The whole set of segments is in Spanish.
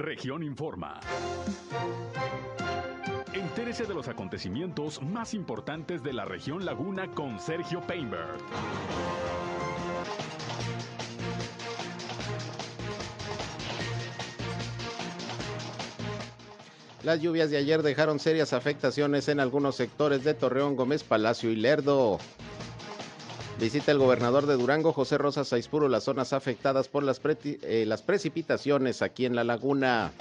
Región Informa. Entérese de los acontecimientos más importantes de la región Laguna con Sergio Painberg. Las lluvias de ayer dejaron serias afectaciones en algunos sectores de Torreón, Gómez Palacio y Lerdo. Visita el gobernador de Durango, José Rosa Saizpuro, las zonas afectadas por las, eh, las precipitaciones aquí en la laguna.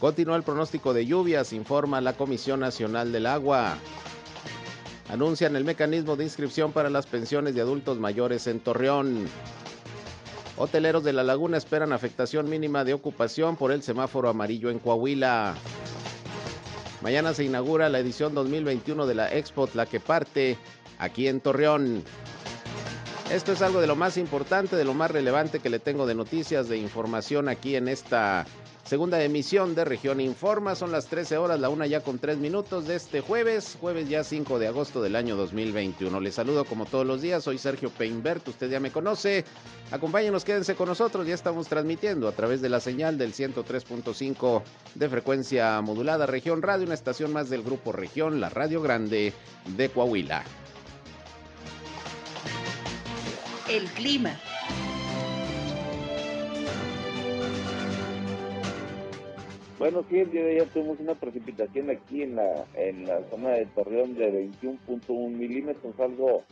Continúa el pronóstico de lluvias, informa la Comisión Nacional del Agua. Anuncian el mecanismo de inscripción para las pensiones de adultos mayores en Torreón. Hoteleros de la laguna esperan afectación mínima de ocupación por el semáforo amarillo en Coahuila. Mañana se inaugura la edición 2021 de la Expo La que parte aquí en Torreón. Esto es algo de lo más importante, de lo más relevante que le tengo de noticias, de información aquí en esta Segunda emisión de Región Informa, son las 13 horas, la una ya con tres minutos de este jueves, jueves ya 5 de agosto del año 2021. Les saludo como todos los días, soy Sergio Peinbert, usted ya me conoce. Acompáñenos, quédense con nosotros, ya estamos transmitiendo a través de la señal del 103.5 de frecuencia modulada Región Radio, una estación más del Grupo Región, la Radio Grande de Coahuila. El clima. Bueno, sí, el día de ayer tuvimos una precipitación aquí en la, en la zona de Torreón de 21.1 milímetros, algo,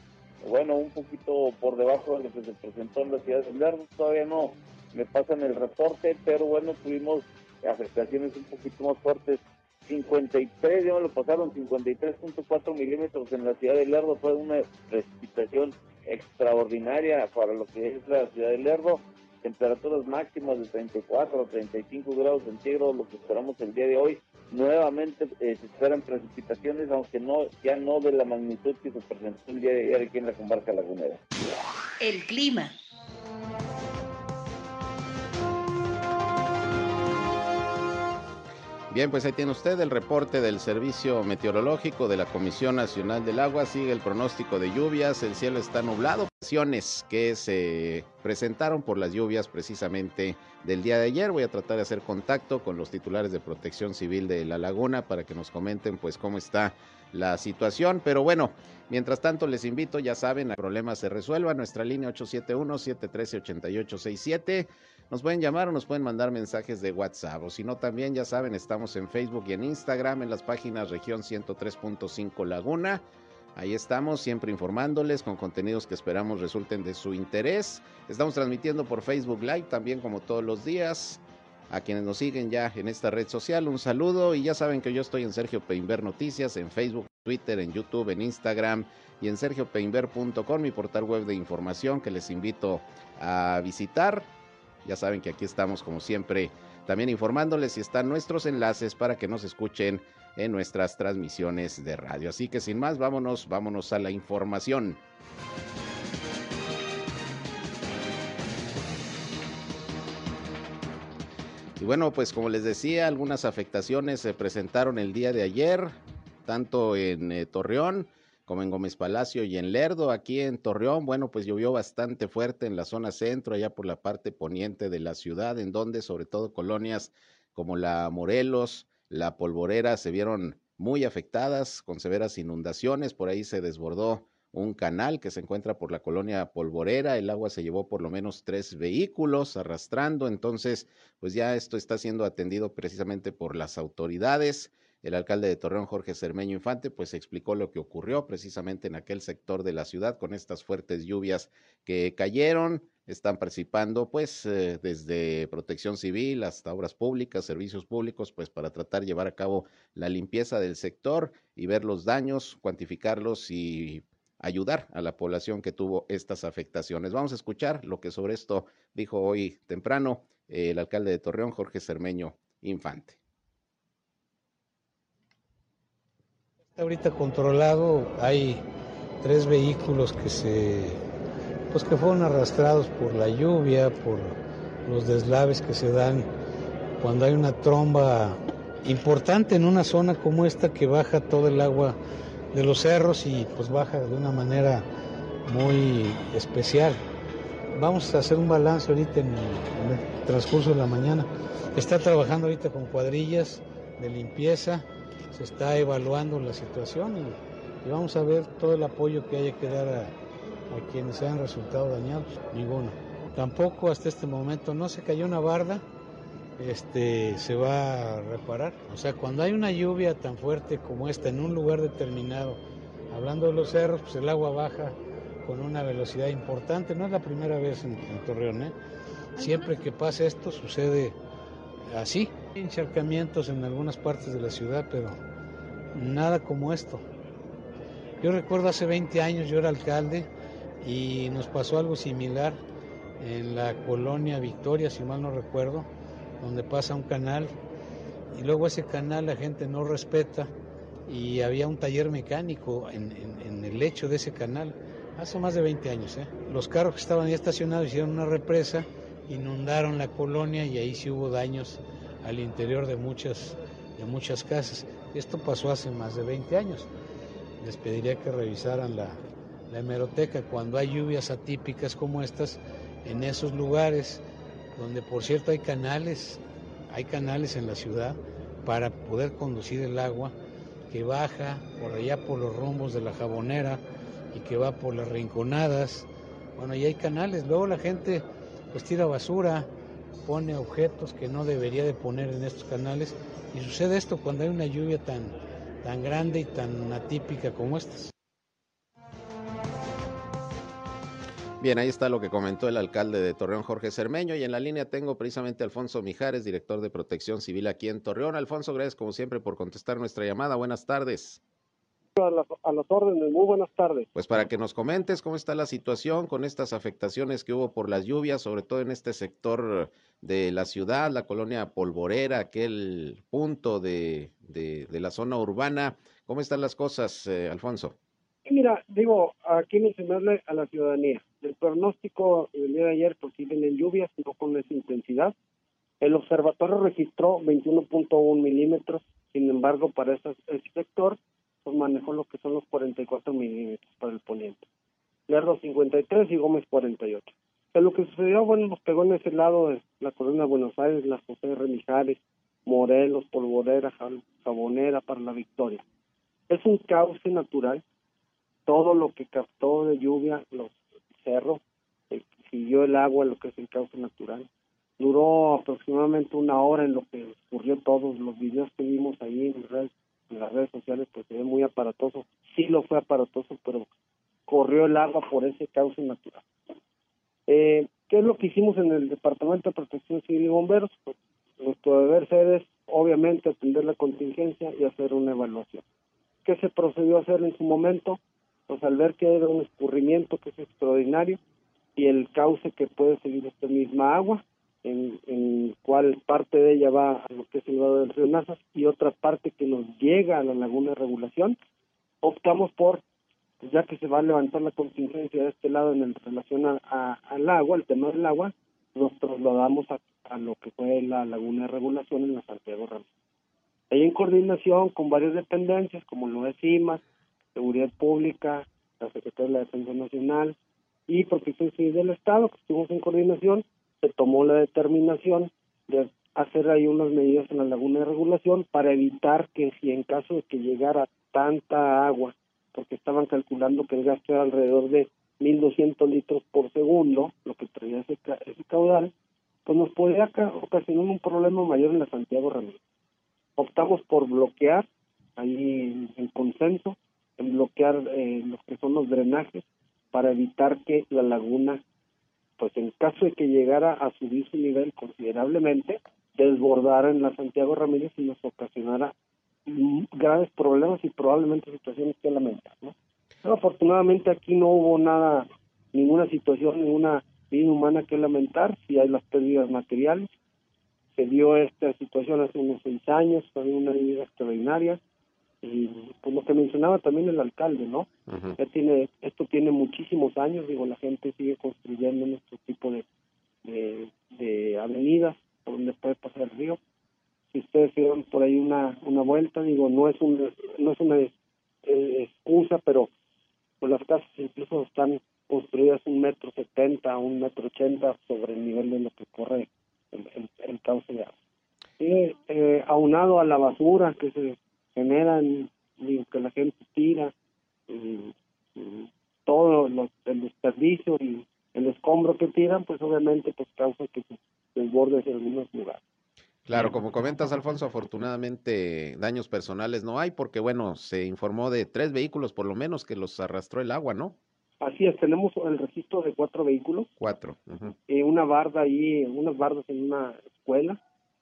bueno, un poquito por debajo de lo que se presentó en la ciudad de Lerdo. Todavía no me pasan el reporte, pero bueno, tuvimos afectaciones un poquito más fuertes. 53, ya me lo pasaron, 53.4 milímetros en la ciudad de Lerdo. Fue una precipitación extraordinaria para lo que es la ciudad de Lerdo temperaturas máximas de 34 a 35 grados centígrados, lo que esperamos el día de hoy. Nuevamente eh, se esperan precipitaciones, aunque no ya no de la magnitud que se presentó el día de ayer aquí en la comarca lagunera. El clima. Bien, pues ahí tiene usted el reporte del Servicio Meteorológico de la Comisión Nacional del Agua. Sigue el pronóstico de lluvias, el cielo está nublado. Que se presentaron por las lluvias precisamente del día de ayer. Voy a tratar de hacer contacto con los titulares de Protección Civil de La Laguna para que nos comenten pues cómo está la situación. Pero bueno, mientras tanto les invito, ya saben, el problema se resuelva. Nuestra línea 871-713-8867. Nos pueden llamar o nos pueden mandar mensajes de WhatsApp. O si no, también ya saben, estamos en Facebook y en Instagram en las páginas región 103.5 Laguna. Ahí estamos, siempre informándoles con contenidos que esperamos resulten de su interés. Estamos transmitiendo por Facebook Live también como todos los días. A quienes nos siguen ya en esta red social, un saludo y ya saben que yo estoy en Sergio Peinber Noticias, en Facebook, Twitter, en YouTube, en Instagram y en sergiopeinber.com, mi portal web de información que les invito a visitar. Ya saben que aquí estamos como siempre también informándoles y están nuestros enlaces para que nos escuchen en nuestras transmisiones de radio. Así que sin más, vámonos, vámonos a la información. Y bueno, pues como les decía, algunas afectaciones se presentaron el día de ayer, tanto en eh, Torreón como en Gómez Palacio y en Lerdo. Aquí en Torreón, bueno, pues llovió bastante fuerte en la zona centro, allá por la parte poniente de la ciudad, en donde sobre todo colonias como la Morelos, la Polvorera se vieron muy afectadas con severas inundaciones. Por ahí se desbordó un canal que se encuentra por la colonia Polvorera. El agua se llevó por lo menos tres vehículos arrastrando. Entonces, pues ya esto está siendo atendido precisamente por las autoridades. El alcalde de Torreón, Jorge Cermeño Infante, pues explicó lo que ocurrió precisamente en aquel sector de la ciudad con estas fuertes lluvias que cayeron. Están participando, pues, eh, desde protección civil hasta obras públicas, servicios públicos, pues, para tratar de llevar a cabo la limpieza del sector y ver los daños, cuantificarlos y ayudar a la población que tuvo estas afectaciones. Vamos a escuchar lo que sobre esto dijo hoy temprano el alcalde de Torreón, Jorge Cermeño Infante. Está ahorita controlado, hay tres vehículos que se pues que fueron arrastrados por la lluvia, por los deslaves que se dan cuando hay una tromba importante en una zona como esta que baja todo el agua de los cerros y pues baja de una manera muy especial. Vamos a hacer un balance ahorita en, el transcurso de la mañana está trabajando ahorita con cuadrillas de limpieza, se está evaluando la situación y, vamos a ver todo el apoyo que haya que dar a, a quienes hayan resultado dañados, ninguno. Tampoco hasta este momento no se cayó una barda, este, se va a reparar. O sea, cuando hay una lluvia tan fuerte como esta en un lugar determinado, hablando de los cerros, pues el agua baja con una velocidad importante. No es la primera vez en, Torreón, ¿eh? Siempre que pasa esto sucede así. Encharcamientos en algunas partes de la ciudad, pero nada como esto. Yo recuerdo hace 20 años, yo era alcalde y nos pasó algo similar en la colonia Victoria, si mal no recuerdo donde pasa un canal y luego ese canal la gente no respeta y había un taller mecánico en, el lecho de ese canal hace más de 20 años. ¿eh? Los carros que estaban ahí estacionados hicieron una represa, inundaron la colonia y ahí sí hubo daños al interior de muchas, de muchas casas. Esto pasó hace más de 20 años. Les pediría que revisaran la, la hemeroteca cuando hay lluvias atípicas como estas en esos lugares donde por cierto hay canales, hay canales en la ciudad para poder conducir el agua que baja por allá por los rumbos de la jabonera y que va por las rinconadas. Bueno, y hay canales, luego la gente pues tira basura, pone objetos que no debería de poner en estos canales y sucede esto cuando hay una lluvia tan, tan grande y tan atípica como estas. Bien, ahí está lo que comentó el alcalde de Torreón, Jorge Cermeño, y en la línea tengo precisamente a Alfonso Mijares, director de Protección Civil aquí en Torreón. Alfonso, gracias como siempre por contestar nuestra llamada. Buenas tardes. A las, a las, órdenes, muy buenas tardes. Pues para que nos comentes cómo está la situación con estas afectaciones que hubo por las lluvias, sobre todo en este sector de la ciudad, la colonia Polvorera, aquel punto de, de, la zona urbana. ¿Cómo están las cosas, eh, Alfonso? Mira, digo, aquí mencionarle a la ciudadanía el pronóstico del día de ayer pues sí en lluvias, no con esa intensidad. El observatorio registró 21.1 milímetros, sin embargo, para ese, sector, pues manejó lo que son los 44 milímetros para el poniente. Lerdo 53 y Gómez 48. Pero lo que sucedió, bueno, nos pegó en ese lado de la colonia de Buenos Aires, las José Remijares, Morelos, Polvorera, Jabonera para la Victoria. Es un cauce natural. Todo lo que captó de lluvia, los cerro, eh, siguió el agua, lo que es el cauce natural. Duró aproximadamente una hora en lo que ocurrió todos los videos que vimos ahí en, en las redes sociales, pues se ve muy aparatoso. Sí lo fue aparatoso, pero corrió el agua por ese cauce natural. Eh, ¿Qué es lo que hicimos en el Departamento de Protección Civil y Bomberos? Pues, nuestro deber ser es, obviamente, atender la contingencia y hacer una evaluación. ¿Qué se procedió a hacer en su momento? pues al ver que era un escurrimiento que es extraordinario y el cauce que puede seguir esta misma agua, en, en cual parte de ella va a lo que es el lado del río Nazas y otra parte que nos llega a la laguna de regulación, optamos por, pues ya que se va a levantar la contingencia de este lado en relación a, al agua, el tema del agua, nos trasladamos a, a lo que fue la laguna de regulación en la Santiago Ramírez. Ahí en coordinación con varias dependencias, como lo es CIMAS, Seguridad Pública, la Secretaría de la Defensa Nacional y Protección Civil del Estado, que estuvimos en coordinación, se tomó la determinación de hacer ahí unas medidas en la laguna de regulación para evitar que si en caso de que llegara tanta agua, porque estaban calculando que el gasto era alrededor de 1.200 litros por segundo, lo que traía ese, ese caudal, pues nos podría ocasionar un problema mayor en la Santiago Ramírez. Optamos por bloquear ahí en consenso en bloquear eh, lo que son los drenajes para evitar que la laguna, pues en caso de que llegara a subir su nivel considerablemente, desbordara en la Santiago Ramírez y nos ocasionara graves problemas y probablemente situaciones que lamentar, ¿no? Afortunadamente aquí no hubo nada, ninguna situación, ninguna vida humana que lamentar, si hay las pérdidas materiales. Se dio esta situación hace unos seis años, fue una vida extraordinaria, y pues lo que mencionaba también el alcalde, ¿no? ya tiene, esto tiene muchísimos años, digo, la gente sigue construyendo nuestro tipo de, de, avenidas por donde puede pasar el río. Si ustedes dieron por ahí una, una vuelta, digo, no es, un, no es una eh, excusa, pero pues las casas incluso están construidas un metro setenta, un metro ochenta sobre el nivel de lo que corre el, el, cauce de agua. eh, aunado a la basura que se genera, en, que la gente tira, todo el desperdicio y el escombro que tiran, pues obviamente pues causa que se desborde en algunos lugares. Claro, como comentas, Alfonso, afortunadamente daños personales no hay, porque bueno, se informó de tres vehículos por lo menos que los arrastró el agua, ¿no? Así es, tenemos el registro de cuatro vehículos. Cuatro. y una barda ahí, unas bardas en una escuela,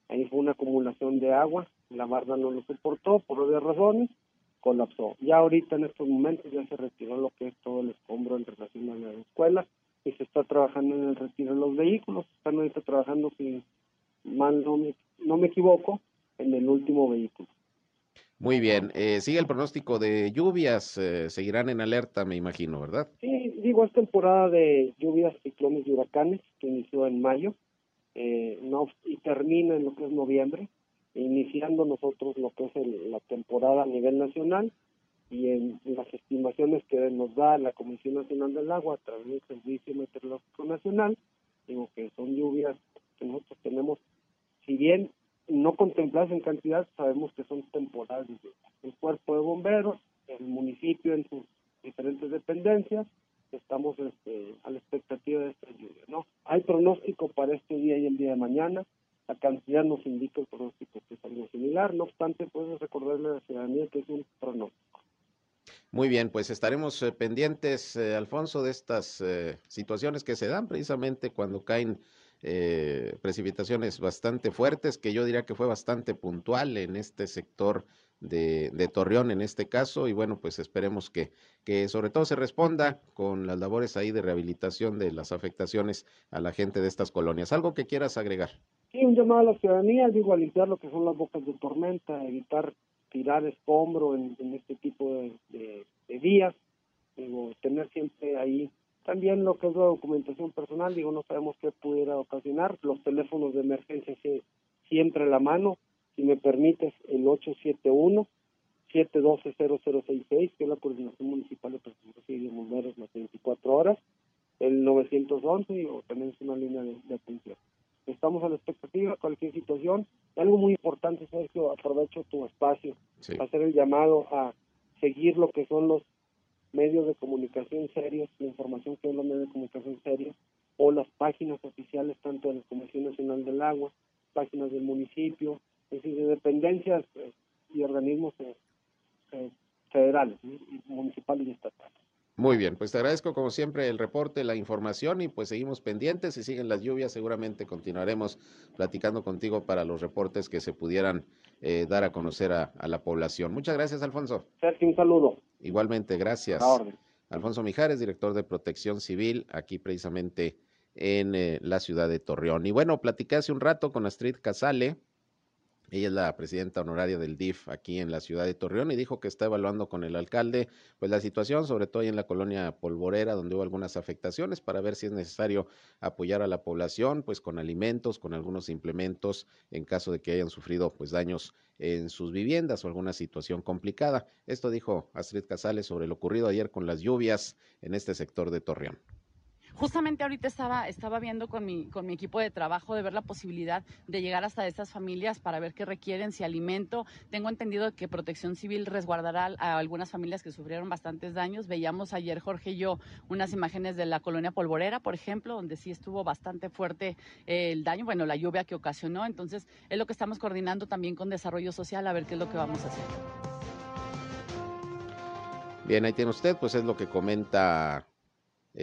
ahí fue una acumulación de agua, la barda no lo soportó por obvias razones, colapsó. Ya ahorita en estos momentos ya se retiró lo que es todo el escombro en relación a la escuela y se está trabajando en el retiro de los vehículos, están ahorita trabajando sin mal no me, no me equivoco, en el último vehículo. Muy bien, eh, sigue el pronóstico de lluvias, eh, seguirán en alerta, me imagino, ¿verdad? Sí, digo, es temporada de lluvias, ciclones y huracanes que inició en mayo eh, no, y termina en lo que es noviembre, iniciando nosotros lo que es la temporada a nivel nacional y en las estimaciones que nos da la Comisión Nacional del Agua a través del Servicio Meteorológico Nacional, digo que son lluvias que nosotros tenemos si bien no contempladas en cantidad, sabemos que son temporales. El cuerpo de bomberos, el municipio en sus diferentes dependencias, estamos este, a la expectativa de esta lluvia. ¿no? Hay pronóstico para este día y el día de mañana. La cantidad nos indica el pronóstico que es algo similar. No obstante, podemos recordarle a la ciudadanía que es un pronóstico. Muy bien, pues estaremos eh, pendientes, eh, Alfonso, de estas eh, situaciones que se dan precisamente cuando caen precipitaciones bastante fuertes, que yo diría que fue bastante puntual en este sector de, Torreón en este caso, y bueno, pues esperemos que, que sobre todo se responda con las labores ahí de rehabilitación de las afectaciones a la gente de estas colonias. ¿Algo que quieras agregar? Sí, un llamado a la ciudadanía, digo, a limpiar lo que son las bocas de tormenta, evitar tirar escombro en, este tipo de, de, de vías, digo, tener siempre ahí también lo que es la documentación personal, digo, no sabemos qué pudiera ocasionar. Los teléfonos de emergencia siempre a la mano. Si me permites, el 871 712-0066, que es la Coordinación Municipal de Protección y de Bomberos las 24 horas, el 911 o también es una línea de, atención. Estamos a la expectativa, cualquier situación. Algo muy importante, Sergio, aprovecho tu espacio, para hacer el llamado a seguir lo que son los medios de comunicación serios, la información que es los medios de comunicación serios, o las páginas oficiales tanto de la Comisión Nacional del Agua, páginas del municipio, es decir, de dependencias eh, y organismos eh, eh, federales, municipales y estatales. Muy bien, pues te agradezco como siempre el reporte, la información y pues seguimos pendientes. Si siguen las lluvias, seguramente continuaremos platicando contigo para los reportes que se pudieran eh, dar a conocer a, la población. Muchas gracias, Alfonso. Sergio, un saludo. Igualmente, gracias. Alfonso Mijares, director de Protección Civil, aquí precisamente en eh, la ciudad de Torreón. Y bueno, platicé hace un rato con Astrid Casale, ella es la presidenta honoraria del DIF aquí en la ciudad de Torreón y dijo que está evaluando con el alcalde pues la situación, sobre todo ahí en la colonia Polvorera, donde hubo algunas afectaciones, para ver si es necesario apoyar a la población pues con alimentos, con algunos implementos en caso de que hayan sufrido pues daños en sus viviendas o alguna situación complicada. Esto dijo Astrid Casales sobre lo ocurrido ayer con las lluvias en este sector de Torreón. Justamente ahorita estaba, estaba viendo con mi, con mi equipo de trabajo de ver la posibilidad de llegar hasta estas familias para ver qué requieren, si alimento. Tengo entendido que Protección Civil resguardará a algunas familias que sufrieron bastantes daños. Veíamos ayer, Jorge y yo, unas imágenes de la colonia Polvorera, por ejemplo, donde sí estuvo bastante fuerte eh, el daño, bueno, la lluvia que ocasionó. Entonces, es lo que estamos coordinando también con Desarrollo Social a ver qué es lo que vamos a hacer. Bien, ahí tiene usted, pues es lo que comenta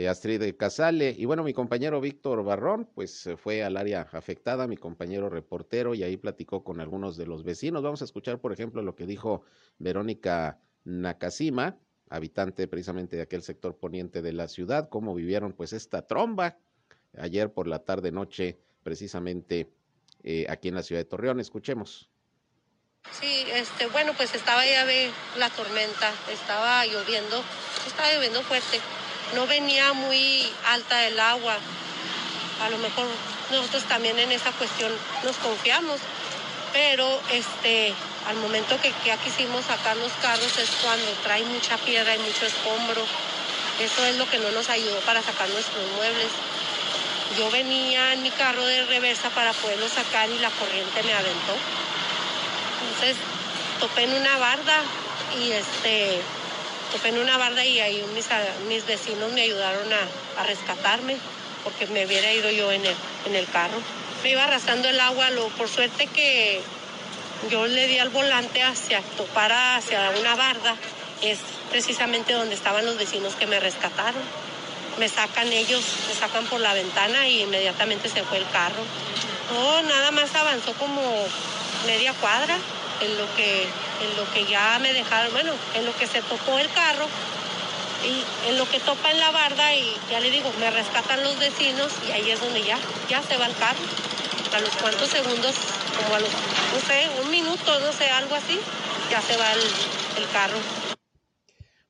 Astrid Casale. Y bueno, mi compañero Víctor Barrón, pues fue al área afectada, mi compañero reportero, y ahí platicó con algunos de los vecinos. Vamos a escuchar, por ejemplo, lo que dijo Verónica Nakasima, habitante precisamente de aquel sector poniente de la ciudad, cómo vivieron pues esta tromba ayer por la tarde noche, precisamente eh, aquí en la ciudad de Torreón. Escuchemos. Sí, este, bueno, pues estaba ya la tormenta, estaba lloviendo, estaba lloviendo fuerte no venía muy alta el agua. A lo mejor nosotros también en esa cuestión nos confiamos, pero este, al momento que ya quisimos sacar los carros es cuando trae mucha piedra y mucho escombro. Eso es lo que no nos ayudó para sacar nuestros muebles. yo venía en mi carro de reversa para poderlo sacar y la corriente me aventó. Entonces topé en una barda y este topé en una barda y ahí mis, mis vecinos me ayudaron a, rescatarme porque me hubiera ido yo en el, en el carro. Me iba arrastrando el agua, lo, por suerte que yo le di al volante hacia topar hacia una barda, es precisamente donde estaban los vecinos que me rescataron me sacan ellos, me sacan por la ventana y inmediatamente se fue el carro. No, nada más avanzó como media cuadra en lo que, en lo que ya me dejaron, bueno, en lo que se topó el carro y en lo que topa en la barda y ya le digo, me rescatan los vecinos y ahí es donde ya, ya se va el carro. A los cuantos segundos, como a los, no sé, un minuto, no sé, algo así, ya se va el, el carro.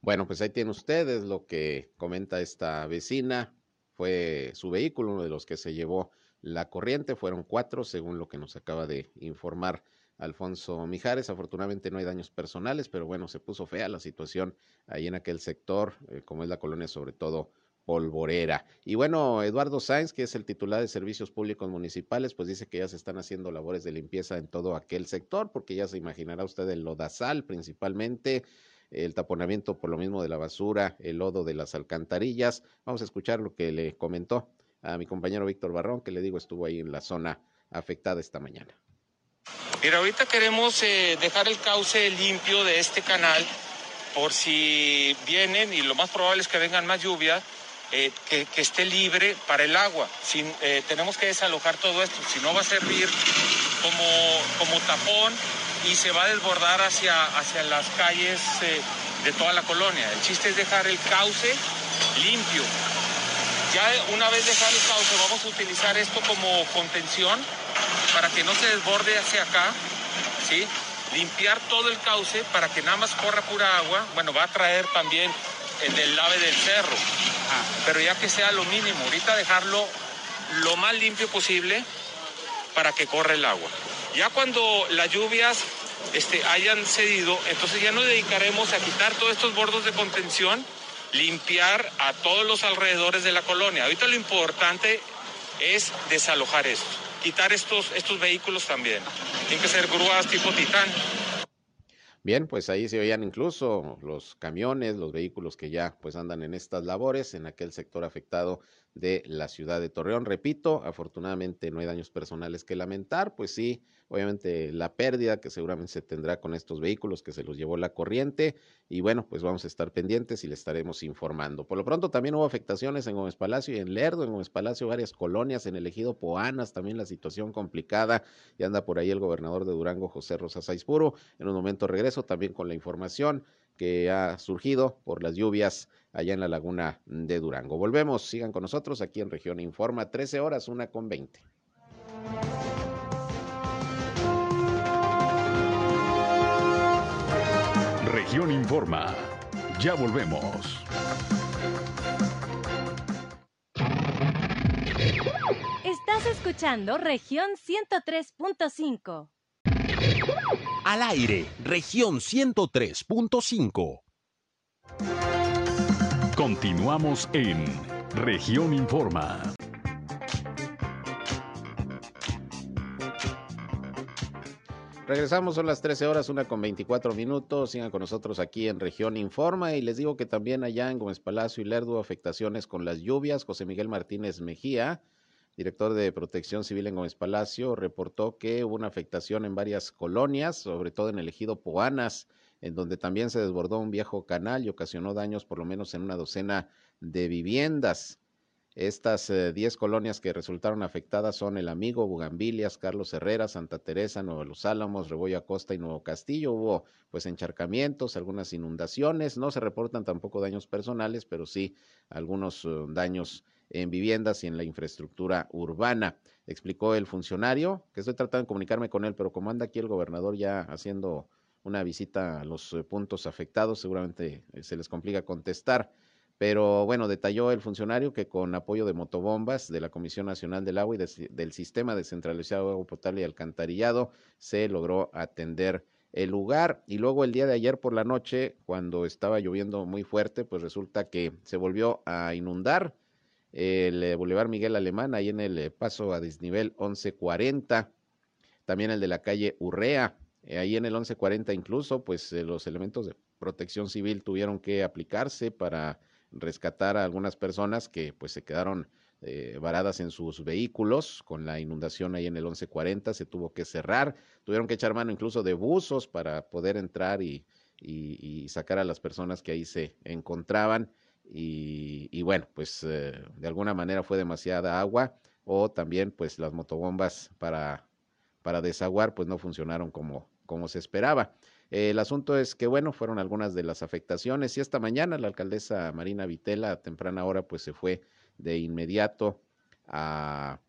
Bueno, pues ahí tienen ustedes lo que comenta esta vecina. Fue su vehículo, uno de los que se llevó la corriente. Fueron cuatro, según lo que nos acaba de informar Alfonso Mijares. Afortunadamente no hay daños personales, pero bueno, se puso fea la situación ahí en aquel sector, eh, como es la colonia, sobre todo polvorera. Y bueno, Eduardo Sáenz, que es el titular de Servicios Públicos Municipales, pues dice que ya se están haciendo labores de limpieza en todo aquel sector, porque ya se imaginará usted el lodazal principalmente, el taponamiento por lo mismo de la basura, el lodo de las alcantarillas. Vamos a escuchar lo que le comentó a mi compañero Víctor Barrón, que le digo estuvo ahí en la zona afectada esta mañana. Mira, ahorita queremos eh, dejar el cauce limpio de este canal por si vienen, y lo más probable es que vengan más lluvias, eh, que, esté libre para el agua. Sin, eh, tenemos que desalojar todo esto, si no va a servir como, como tapón y se va a desbordar hacia, hacia las calles eh, de toda la colonia. El chiste es dejar el cauce limpio. Ya una vez dejado el cauce vamos a utilizar esto como contención para que no se desborde hacia acá, ¿sí? Limpiar todo el cauce para que nada más corra pura agua. Bueno, va a traer también el del lave del cerro, pero ya que sea lo mínimo. Ahorita dejarlo lo más limpio posible para que corra el agua. Ya cuando las lluvias este, hayan cedido, entonces ya nos dedicaremos a quitar todos estos bordos de contención, limpiar a todos los alrededores de la colonia. Ahorita lo importante es desalojar esto, quitar estos, estos vehículos también. Tienen que ser grúas tipo titán. Bien, pues ahí se oían incluso los camiones, los vehículos que ya pues andan en estas labores en aquel sector afectado de la ciudad de Torreón. Repito, afortunadamente no hay daños personales que lamentar, pues sí, obviamente la pérdida que seguramente se tendrá con estos vehículos que se los llevó la corriente y bueno, pues vamos a estar pendientes y le estaremos informando. Por lo pronto también hubo afectaciones en Gómez Palacio y en Lerdo, en Gómez Palacio varias colonias, en el ejido Poanas también la situación complicada y anda por ahí el gobernador de Durango, José Rosa Saizpuro. En un momento regreso también con la información que ha surgido por las lluvias allá en la laguna de Durango. Volvemos, sigan con nosotros aquí en Región Informa, 13 horas, una con 20. Región Informa. Ya volvemos. Estás escuchando región 103.5. Al aire, región 103.5. Continuamos en región Informa. Regresamos, son las 13 horas, una con 24 minutos. Sigan con nosotros aquí en Región Informa. Y les digo que también allá en Gómez Palacio y Lerdo, afectaciones con las lluvias. José Miguel Martínez Mejía, director de Protección Civil en Gómez Palacio, reportó que hubo una afectación en varias colonias, sobre todo en el ejido Poanas, en donde también se desbordó un viejo canal y ocasionó daños por lo menos en una docena de viviendas. Estas 10 eh, colonias que resultaron afectadas son El Amigo, Bugambilias, Carlos Herrera, Santa Teresa, Nuevo Los Álamos, Rebollo Acosta y Nuevo Castillo. Hubo pues encharcamientos, algunas inundaciones, no se reportan tampoco daños personales, pero sí algunos uh, daños en viviendas y en la infraestructura urbana. Explicó el funcionario, que estoy tratando de comunicarme con él, pero como anda aquí el gobernador ya haciendo una visita a los eh, puntos afectados, seguramente eh, se les complica contestar. Pero bueno, detalló el funcionario que con apoyo de motobombas de la Comisión Nacional del Agua y del Sistema Descentralizado de Agua Potable y Alcantarillado se logró atender el lugar. Y luego el día de ayer por la noche, cuando estaba lloviendo muy fuerte, pues resulta que se volvió a inundar el eh, Boulevard Miguel Alemán, ahí en el eh, paso a desnivel 1140, también el de la calle Urrea, eh, ahí en el 1140 incluso, pues los elementos de protección civil tuvieron que aplicarse para rescatar a algunas personas que pues se quedaron varadas en sus vehículos con la inundación ahí en el 1140, se tuvo que cerrar, tuvieron que echar mano incluso de buzos para poder entrar y, y sacar a las personas que ahí se encontraban. Y, bueno, pues eh, de alguna manera fue demasiada agua o también pues las motobombas para, para desaguar pues no funcionaron como, como se esperaba. El asunto es que bueno, fueron algunas de las afectaciones y esta mañana la alcaldesa Marina Vitela a temprana hora pues se fue de inmediato a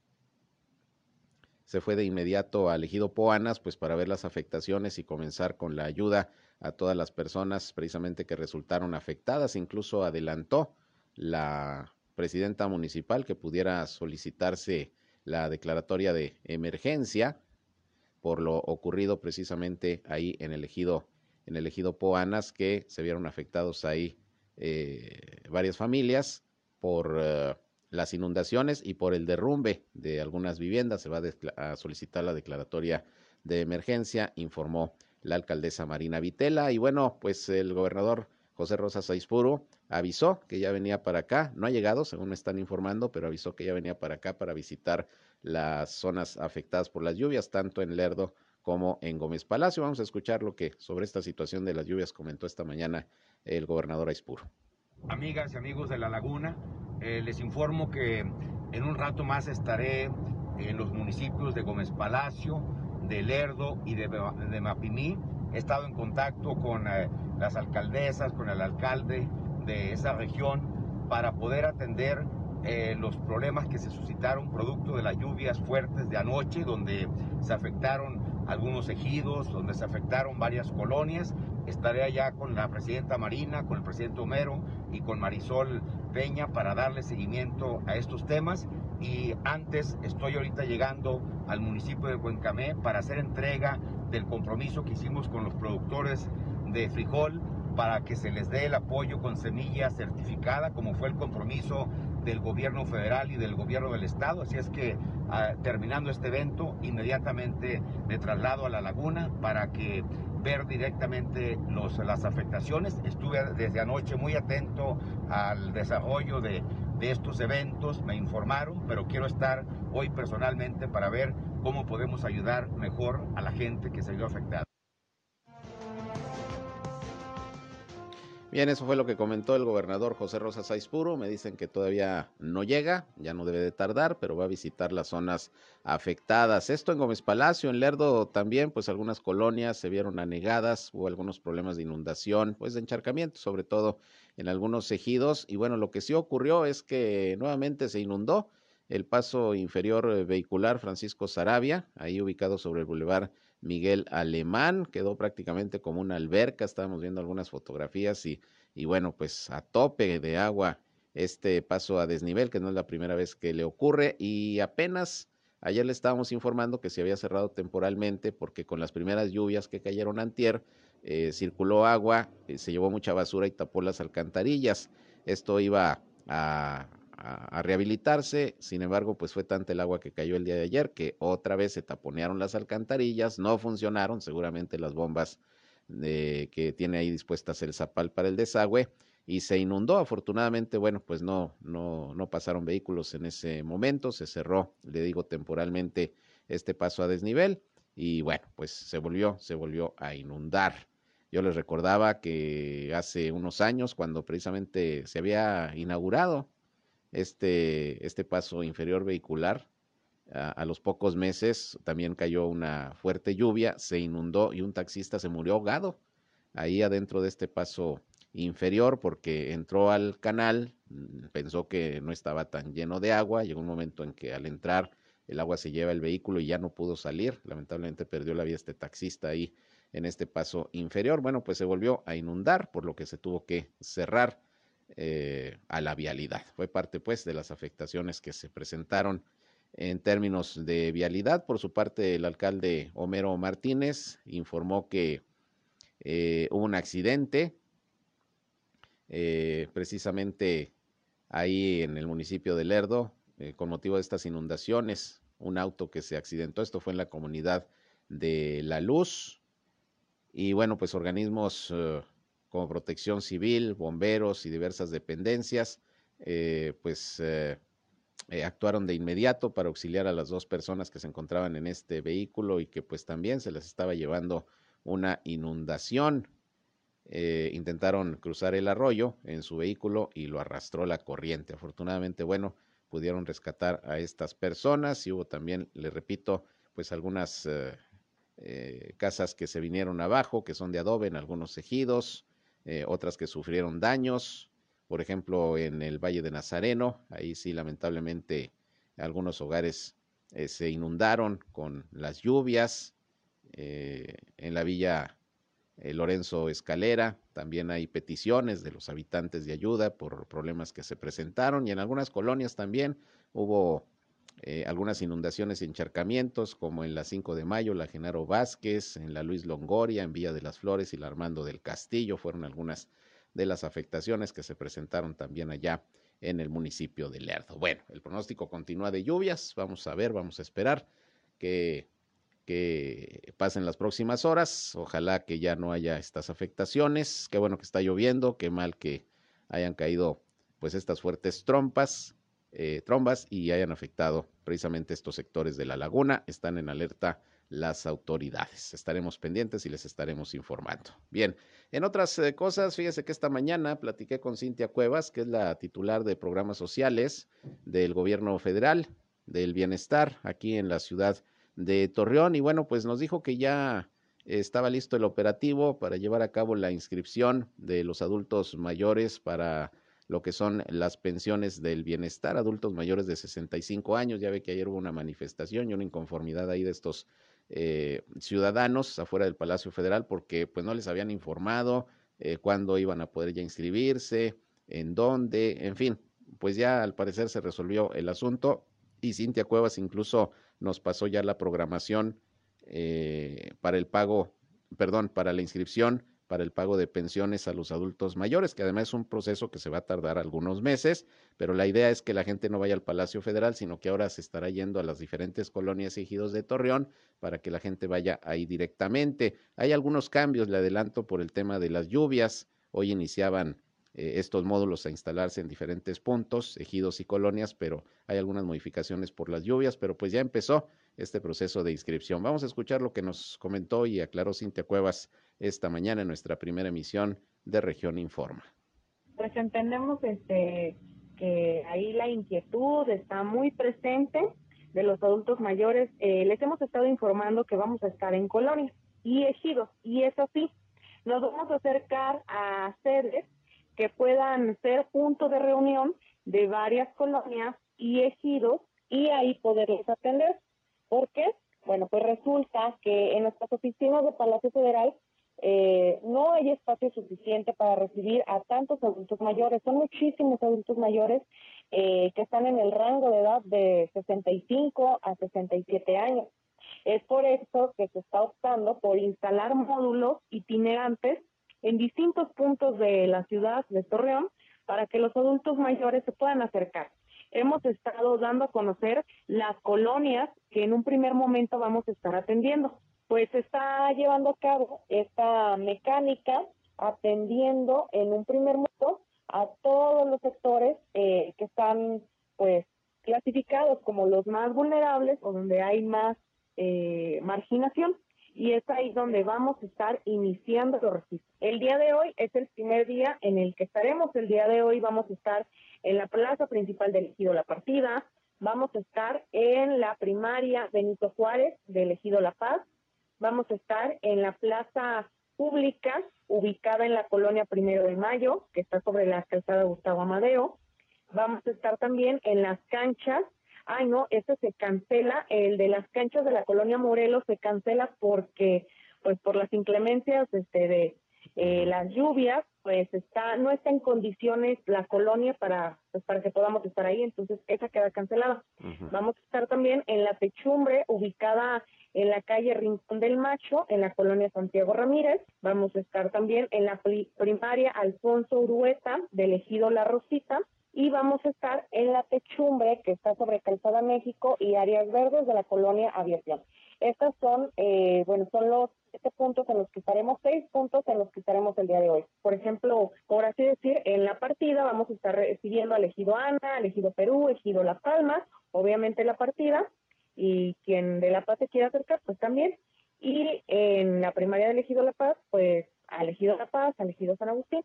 se fue de inmediato a Ejido Poanas pues para ver las afectaciones y comenzar con la ayuda a todas las personas precisamente que resultaron afectadas. Incluso adelantó la presidenta municipal que pudiera solicitarse la declaratoria de emergencia por lo ocurrido precisamente ahí en el ejido, en el ejido Poanas, que se vieron afectados ahí eh, varias familias por eh, las inundaciones y por el derrumbe de algunas viviendas. Se va a solicitar la declaratoria de emergencia, informó la alcaldesa Marina Vitela. Y bueno, pues el gobernador José Rosa Saizpuro avisó que ya venía para acá. No ha llegado, según me están informando, pero avisó que ya venía para acá para visitar las zonas afectadas por las lluvias, tanto en Lerdo como en Gómez Palacio. Vamos a escuchar lo que sobre esta situación de las lluvias comentó esta mañana el gobernador Aispuro. Amigas y amigos de la laguna, eh, les informo que en un rato más estaré en los municipios de Gómez Palacio, de Lerdo y de, Mapimí. He estado en contacto con eh, las alcaldesas, con el alcalde de esa región para poder atender eh, los problemas que se suscitaron producto de las lluvias fuertes de anoche, donde se afectaron algunos ejidos, donde se afectaron varias colonias. Estaré allá con la presidenta Marina, con el presidente Homero y con Marisol Peña para darle seguimiento a estos temas y antes estoy ahorita llegando al municipio de Cuencamé para hacer entrega del compromiso que hicimos con los productores de frijol para que se les dé el apoyo con semilla certificada, como fue el compromiso del gobierno federal y del gobierno del estado. Así es que ah, terminando este evento, inmediatamente me traslado a la laguna para que ver directamente los, las afectaciones. Estuve desde anoche muy atento al desarrollo de, de estos eventos, me informaron, pero quiero estar hoy personalmente para ver cómo podemos ayudar mejor a la gente que se vio afectada. Bien, eso fue lo que comentó el gobernador José Rosa Saispuro. Me dicen que todavía no llega, ya no debe de tardar, pero va a visitar las zonas afectadas. Esto en Gómez Palacio, en Lerdo también, pues algunas colonias se vieron anegadas, hubo algunos problemas de inundación, pues de encharcamiento, sobre todo en algunos ejidos. Y bueno, lo que sí ocurrió es que nuevamente se inundó el paso inferior eh, vehicular Francisco Sarabia, ahí ubicado sobre el bulevar Miguel Alemán, quedó prácticamente como una alberca, estábamos viendo algunas fotografías y, y bueno, pues a tope de agua este paso a desnivel, que no es la primera vez que le ocurre y apenas ayer le estábamos informando que se había cerrado temporalmente porque con las primeras lluvias que cayeron antier, eh, circuló agua, eh, se llevó mucha basura y tapó las alcantarillas. Esto iba a, a, rehabilitarse. Sin embargo, pues fue tanta el agua que cayó el día de ayer que otra vez se taponearon las alcantarillas, no funcionaron, seguramente las bombas que tiene ahí dispuestas el zapal para el desagüe y se inundó. Afortunadamente, bueno, pues no, no, no pasaron vehículos en ese momento, se cerró, le digo temporalmente, este paso a desnivel y bueno, pues se volvió, se volvió a inundar. Yo les recordaba que hace unos años, cuando precisamente se había inaugurado este, este paso inferior vehicular. A, los pocos meses también cayó una fuerte lluvia, se inundó y un taxista se murió ahogado ahí adentro de este paso inferior porque entró al canal, mm, pensó que no estaba tan lleno de agua, llegó un momento en que al entrar el agua se lleva el vehículo y ya no pudo salir, lamentablemente perdió la vida este taxista ahí en este paso inferior, bueno, pues se volvió a inundar, por lo que se tuvo que cerrar eh, a la vialidad. Fue parte pues de las afectaciones que se presentaron en términos de vialidad. Por su parte, el alcalde Homero Martínez informó que eh, hubo un accidente eh, precisamente ahí en el municipio de Lerdo con motivo de estas inundaciones. Un auto que se accidentó, esto fue en la comunidad de La Luz. Y bueno, pues organismos como Protección Civil, bomberos y diversas dependencias, eh, pues actuaron de inmediato para auxiliar a las dos personas que se encontraban en este vehículo y que pues también se les estaba llevando una inundación. intentaron cruzar el arroyo en su vehículo y lo arrastró la corriente. Afortunadamente, bueno, pudieron rescatar a estas personas y hubo también, le repito, pues algunas eh, eh, casas que se vinieron abajo, que son de adobe en algunos ejidos, eh, otras que sufrieron daños, por ejemplo, en el Valle de Nazareno, ahí sí lamentablemente algunos hogares se inundaron con las lluvias, en la villa eh, Lorenzo Escalera. También hay peticiones de los habitantes de ayuda por problemas que se presentaron y en algunas colonias también hubo eh, algunas inundaciones y encharcamientos, como en la 5 de mayo, la Genaro Vázquez, en la Luis Longoria, en Villa de las Flores y la Armando del Castillo, fueron algunas de las afectaciones que se presentaron también allá en el municipio de Lerdo. Bueno, el pronóstico continúa de lluvias, vamos a ver, vamos a esperar que que pasen las próximas horas. Ojalá que ya no haya estas afectaciones. Qué bueno que está lloviendo, qué mal que hayan caído pues estas fuertes trompas, eh, trombas y hayan afectado precisamente estos sectores de la laguna. Están en alerta las autoridades. Estaremos pendientes y les estaremos informando. Bien, en otras eh, cosas, fíjese que esta mañana platiqué con Cintia Cuevas, que es la titular de programas sociales del gobierno federal del bienestar aquí en la ciudad de Torreón y bueno, pues nos dijo que ya estaba listo el operativo para llevar a cabo la inscripción de los adultos mayores para lo que son las pensiones del bienestar, adultos mayores de 65 años. Ya ve que ayer hubo una manifestación y una inconformidad ahí de estos eh, ciudadanos afuera del Palacio Federal porque pues no les habían informado eh, cuándo iban a poder ya inscribirse, en dónde, en fin, pues ya al parecer se resolvió el asunto y Cintia Cuevas incluso nos pasó ya la programación eh, para el pago, perdón, para la inscripción para el pago de pensiones a los adultos mayores, que además es un proceso que se va a tardar algunos meses, pero la idea es que la gente no vaya al Palacio Federal, sino que ahora se estará yendo a las diferentes colonias y ejidos de Torreón para que la gente vaya ahí directamente. Hay algunos cambios, le adelanto, por el tema de las lluvias. Hoy iniciaban eh, estos módulos a instalarse en diferentes puntos, ejidos y colonias, pero hay algunas modificaciones por las lluvias, pero pues ya empezó este proceso de inscripción. Vamos a escuchar lo que nos comentó y aclaró Cintia Cuevas esta mañana en nuestra primera emisión de Región Informa. Pues entendemos este que ahí la inquietud está muy presente de los adultos mayores. Eh, les hemos estado informando que vamos a estar en colonias y ejidos, y eso sí, nos vamos a acercar a sedes que puedan ser punto de reunión de varias colonias y ejidos y ahí poderles atender. ¿Por qué? Bueno, pues resulta que en nuestras oficinas de Palacio Federal eh, no hay espacio suficiente para recibir a tantos adultos mayores. Son muchísimos adultos mayores eh, que están en el rango de edad de 65 a 67 años. Es por eso que se está optando por instalar módulos itinerantes en distintos puntos de la ciudad de Torreón para que los adultos mayores se puedan acercar. Hemos estado dando a conocer las colonias que en un primer momento vamos a estar atendiendo. Pues se está llevando a cabo esta mecánica atendiendo en un primer momento a todos los sectores eh, que están pues clasificados como los más vulnerables o donde hay más eh, marginación y es ahí donde vamos a estar iniciando los registros. El día de hoy es el primer día en el que estaremos. El día de hoy vamos a estar en la plaza principal del Ejido La Partida, vamos a estar en la primaria Benito Juárez del Ejido La Paz, vamos a estar en la plaza pública ubicada en la colonia Primero de Mayo, que está sobre la calzada Gustavo Amadeo, vamos a estar también en las canchas ay no, este se cancela, el de las canchas de la colonia Morelos se cancela porque, pues por las inclemencias este, de eh, las lluvias, pues está, no está en condiciones la colonia para, pues para que podamos estar ahí, entonces esa queda cancelada. Vamos a estar también en la techumbre ubicada en la calle Rincón del Macho, en la colonia Santiago Ramírez. Vamos a estar también en la primaria Alfonso Urueta del Ejido La Rosita y vamos a estar en la techumbre que está sobre Calzada México y áreas verdes de la colonia Aviación. Estos son, eh, bueno, son los siete puntos en los que estaremos, seis puntos en los que estaremos el día de hoy. Por ejemplo, por así decir, en la partida vamos a estar recibiendo al Ejido Ana, al Ejido Perú, Ejido La Palma, obviamente la partida, y quien de La Paz se quiera acercar, pues también. Y en la primaria del Ejido La Paz, pues ha elegido La Paz, ha elegido San Agustín,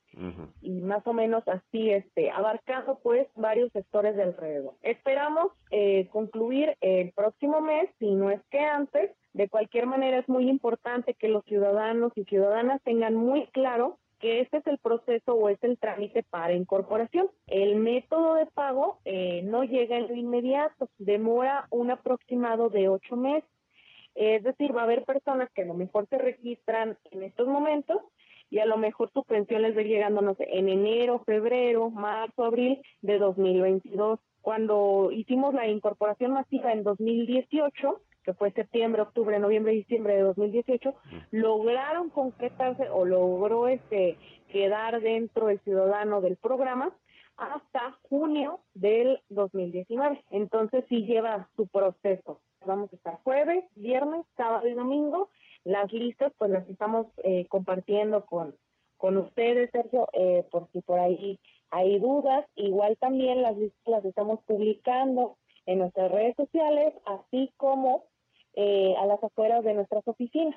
y más o menos así, este, abarcando pues varios sectores de alrededor. Esperamos eh, concluir el próximo mes, si no es que antes. De cualquier manera es muy importante que los ciudadanos y ciudadanas tengan muy claro que este es el proceso o es el trámite para incorporación. El método de pago eh, no llega en lo inmediato, demora un aproximado de ocho meses. Es decir, va a haber personas que a lo mejor se registran en estos momentos y a lo mejor su pensión les va llegando, no sé, en enero, febrero, marzo, abril de 2022. Cuando hicimos la incorporación masiva en 2018, que fue septiembre, octubre, noviembre, diciembre de 2018, lograron concretarse o logró este quedar dentro el ciudadano del programa hasta junio del 2019. Entonces sí lleva su proceso. Vamos a estar jueves, viernes, sábado y domingo las listas pues las estamos eh, compartiendo con, con ustedes, Sergio, eh, por si por ahí hay dudas. Igual también las listas las estamos publicando en nuestras redes sociales, así como eh, a las afueras de nuestras oficinas.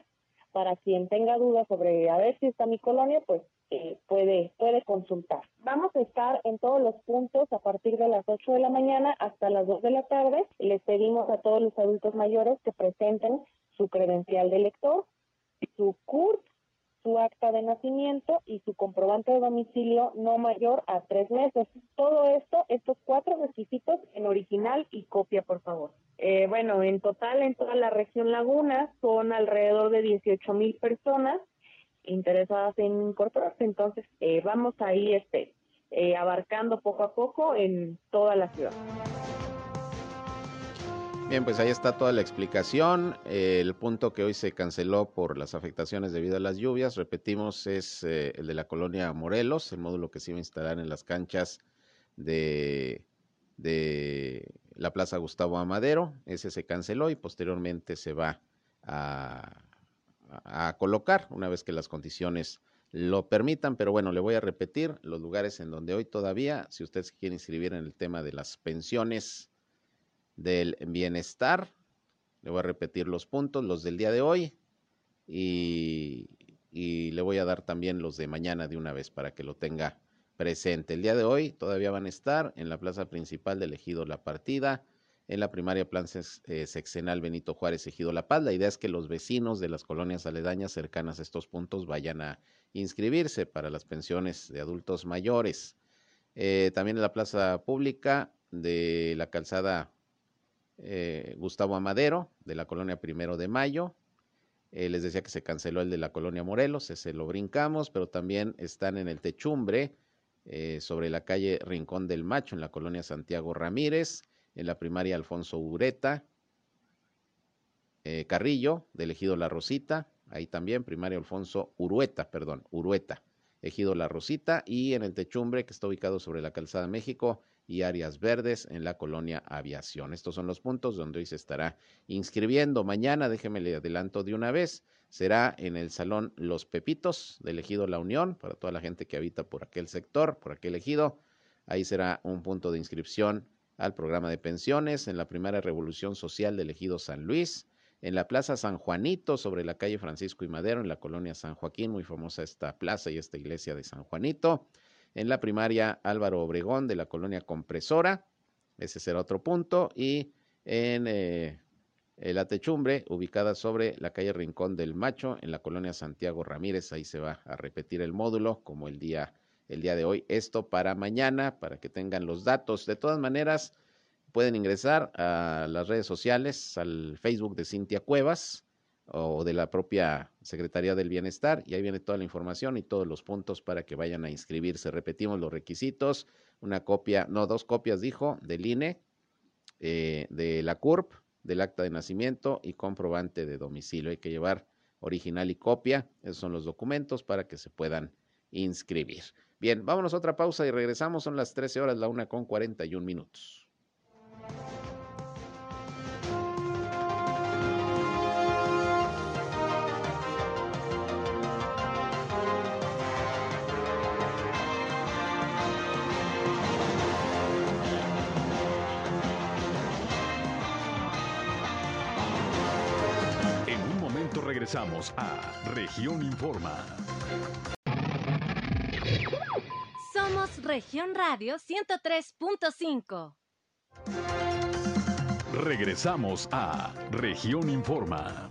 Para quien tenga dudas sobre a ver si está mi colonia, pues puede, puede consultar. Vamos a estar en todos los puntos a partir de las 8 de la mañana hasta las 2 de la tarde. Les pedimos a todos los adultos mayores que presenten su credencial de lector, su CURP, su acta de nacimiento y su comprobante de domicilio no mayor a tres meses. Todo esto, estos cuatro requisitos en original y copia, por favor. Eh, bueno, en total en toda la región Laguna son alrededor de 18 mil personas interesadas en incorporarse. Entonces, eh, vamos ahí este, eh, abarcando poco a poco en toda la ciudad. Bien, pues ahí está toda la explicación. el punto que hoy se canceló por las afectaciones debido a las lluvias, repetimos, es eh, el de la colonia Morelos, el módulo que se iba a instalar en las canchas de, de la Plaza Gustavo Amadero. Ese se canceló y posteriormente se va a, a colocar una vez que las condiciones lo permitan, pero bueno, le voy a repetir los lugares en donde hoy todavía, si usted se quiere inscribir en el tema de las pensiones, del bienestar. Le voy a repetir los puntos, los del día de hoy y, le voy a dar también los de mañana de una vez para que lo tenga presente. El día de hoy todavía van a estar en la plaza principal del Ejido La Partida, en la primaria plan eh, sexenal Benito Juárez Ejido La Paz. La idea es que los vecinos de las colonias aledañas cercanas a estos puntos vayan a inscribirse para las pensiones de adultos mayores. Eh, también en la plaza pública de la calzada eh, Gustavo Amadero, de la colonia Primero de Mayo. Eh, les decía que se canceló el de la colonia Morelos, ese lo brincamos, pero también están en el Techumbre, eh, sobre la calle Rincón del Macho, en la colonia Santiago Ramírez, en la primaria Alfonso Ureta, Carrillo, del ejido La Rosita, ahí también, primaria Alfonso Urueta, perdón, Urueta, ejido La Rosita, y en el Techumbre, que está ubicado sobre la calzada México, y áreas verdes en la colonia Aviación. Estos son los puntos donde hoy se estará inscribiendo. Mañana, déjeme le adelanto de una vez, será en el Salón Los Pepitos del Ejido La Unión, para toda la gente que habita por aquel sector, por aquel ejido. Ahí será un punto de inscripción al programa de pensiones en la primera revolución social del Ejido San Luis, en la Plaza San Juanito, sobre la calle Francisco y Madero, en la colonia San Joaquín, muy famosa esta plaza y esta iglesia de San Juanito en la primaria Álvaro Obregón de la colonia Compresora, ese será otro punto, y en eh, la techumbre, ubicada sobre la calle Rincón del Macho, en la colonia Santiago Ramírez, ahí se va a repetir el módulo como el día, el día de hoy. Esto para mañana, para que tengan los datos. De todas maneras, pueden ingresar a las redes sociales, al Facebook de Cintia Cuevas, o de la propia Secretaría del Bienestar y ahí viene toda la información y todos los puntos para que vayan a inscribirse. Repetimos los requisitos, una copia, no, dos copias dijo, del INE, eh, de la CURP, del acta de nacimiento y comprobante de domicilio. Hay que llevar original y copia, esos son los documentos para que se puedan inscribir. Bien, vámonos a otra pausa y regresamos. Son las 13 horas, la una con 41 minutos. Regresamos a Región Informa. Somos Región Radio 103.5. Regresamos a Región Informa.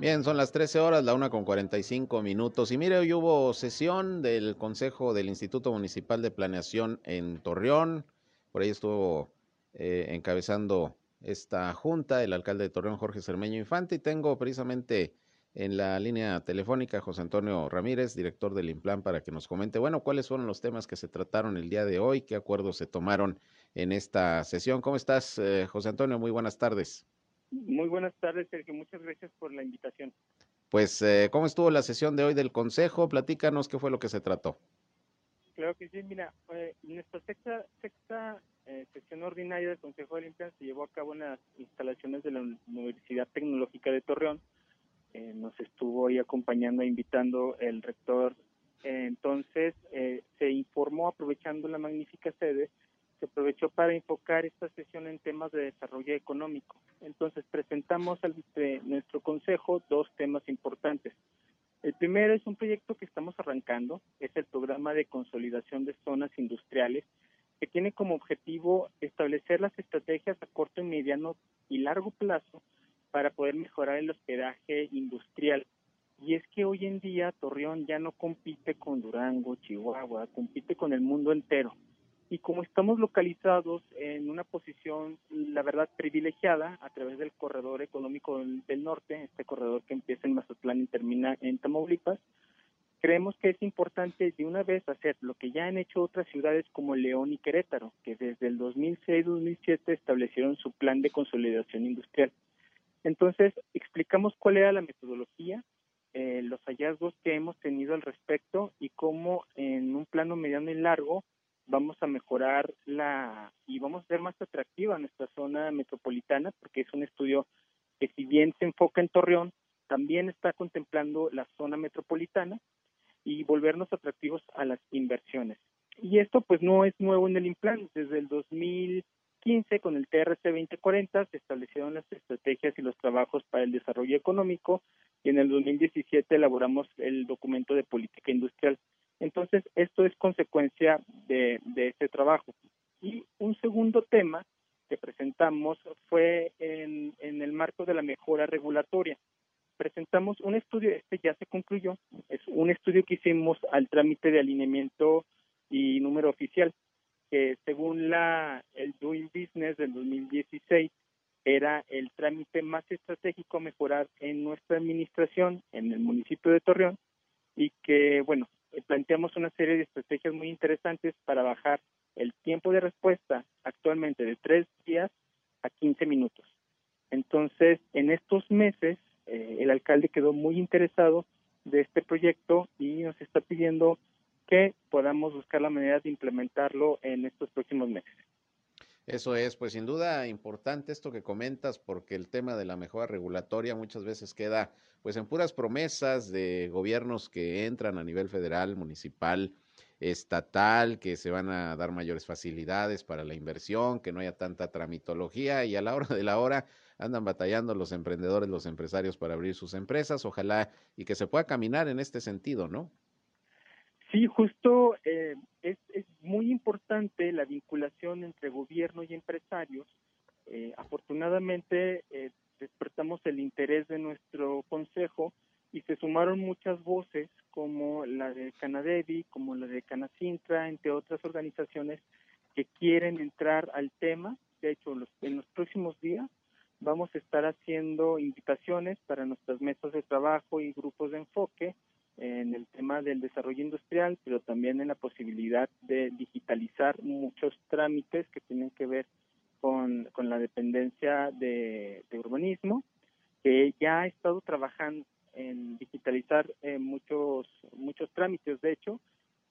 Bien, son las 13 horas, la una con 45 minutos. Y mire, hoy hubo sesión del Consejo del Instituto Municipal de Planeación en Torreón. Por ahí estuvo eh, encabezando esta junta el alcalde de Torreón, Jorge Cermeño Infante. Y tengo precisamente en la línea telefónica José Antonio Ramírez, director del Implan, para que nos comente, bueno, cuáles fueron los temas que se trataron el día de hoy, qué acuerdos se tomaron en esta sesión. ¿Cómo estás, eh, José Antonio? Muy buenas tardes. Muy buenas tardes, Sergio. Muchas gracias por la invitación. Pues, eh, ¿cómo estuvo la sesión de hoy del Consejo? Platícanos qué fue lo que se trató. Claro que sí, mira, eh, nuestra sexta, sexta eh, sesión ordinaria del Consejo del Implan se llevó a cabo en las instalaciones de la Universidad Tecnológica de Torreón. Eh, nos estuvo ahí acompañando e invitando el rector. Eh, entonces, eh, se informó, aprovechando la magnífica sede, se aprovechó para enfocar esta sesión en temas de desarrollo económico. Entonces, presentamos ante nuestro consejo dos temas importantes. El primero es un proyecto que estamos arrancando, es el programa de consolidación de zonas industriales, que tiene como objetivo establecer las estrategias a corto, mediano y largo plazo para poder mejorar el hospedaje industrial. Y es que hoy en día Torreón ya no compite con Durango, Chihuahua, compite con el mundo entero. Y como estamos localizados en una posición, la verdad, privilegiada a través del corredor económico del, norte, este corredor que empieza en Mazatlán y termina en Tamaulipas, creemos que es importante de una vez hacer lo que ya han hecho otras ciudades como León y Querétaro, que desde el 2006-2007 establecieron su plan de consolidación industrial. Entonces, explicamos cuál era la metodología, eh, los hallazgos que hemos tenido al respecto y cómo en un plano mediano y largo vamos a mejorar la y vamos a hacer más atractiva nuestra zona metropolitana porque es un estudio que si bien se enfoca en Torreón, también está contemplando la zona metropolitana y volvernos atractivos a las inversiones. Y esto pues no es nuevo en el Implan, desde el 2015 con el TRC 2040 se establecieron las estrategias y los trabajos para el desarrollo económico y en el 2017 elaboramos el documento de política industrial. Entonces, esto es consecuencia de, de este trabajo. Y un segundo tema que presentamos fue en, en el marco de la mejora regulatoria. Presentamos un estudio, este ya se concluyó, un estudio que hicimos al trámite de alineamiento y número oficial, que según la el Doing Business del 2016 era el trámite más estratégico a mejorar en nuestra administración en el municipio de Torreón y que, bueno, planteamos una serie de estrategias muy interesantes para bajar el tiempo de respuesta actualmente de tres días a 15 minutos. Entonces, en estos meses, eh, el alcalde quedó muy interesado de este proyecto y nos está pidiendo que podamos buscar la manera de implementarlo en estos próximos meses. Eso es, pues sin duda importante esto que comentas, porque el tema de la mejora regulatoria muchas veces queda pues en puras promesas de gobiernos que entran a nivel federal, municipal, estatal, que se van a dar mayores facilidades para la inversión, que no haya tanta tramitología y a la hora de la hora andan batallando los emprendedores, los empresarios para abrir sus empresas, ojalá y que se pueda caminar en este sentido, ¿no? Sí, justo eh, es, es, muy importante la vinculación entre gobierno y empresarios. Eh, afortunadamente eh, despertamos el interés de nuestro consejo y se sumaron muchas voces como la de Canadevi, como la de Canacintra, entre otras organizaciones que quieren entrar al tema. De hecho, los, en los próximos días vamos a estar haciendo invitaciones para nuestras mesas de trabajo y grupos de enfoque en el tema del desarrollo industrial, pero también en la posibilidad de digitalizar muchos trámites que tienen que ver con, con la dependencia de, de urbanismo, que ya ha estado trabajando en digitalizar eh, muchos, muchos trámites. De hecho,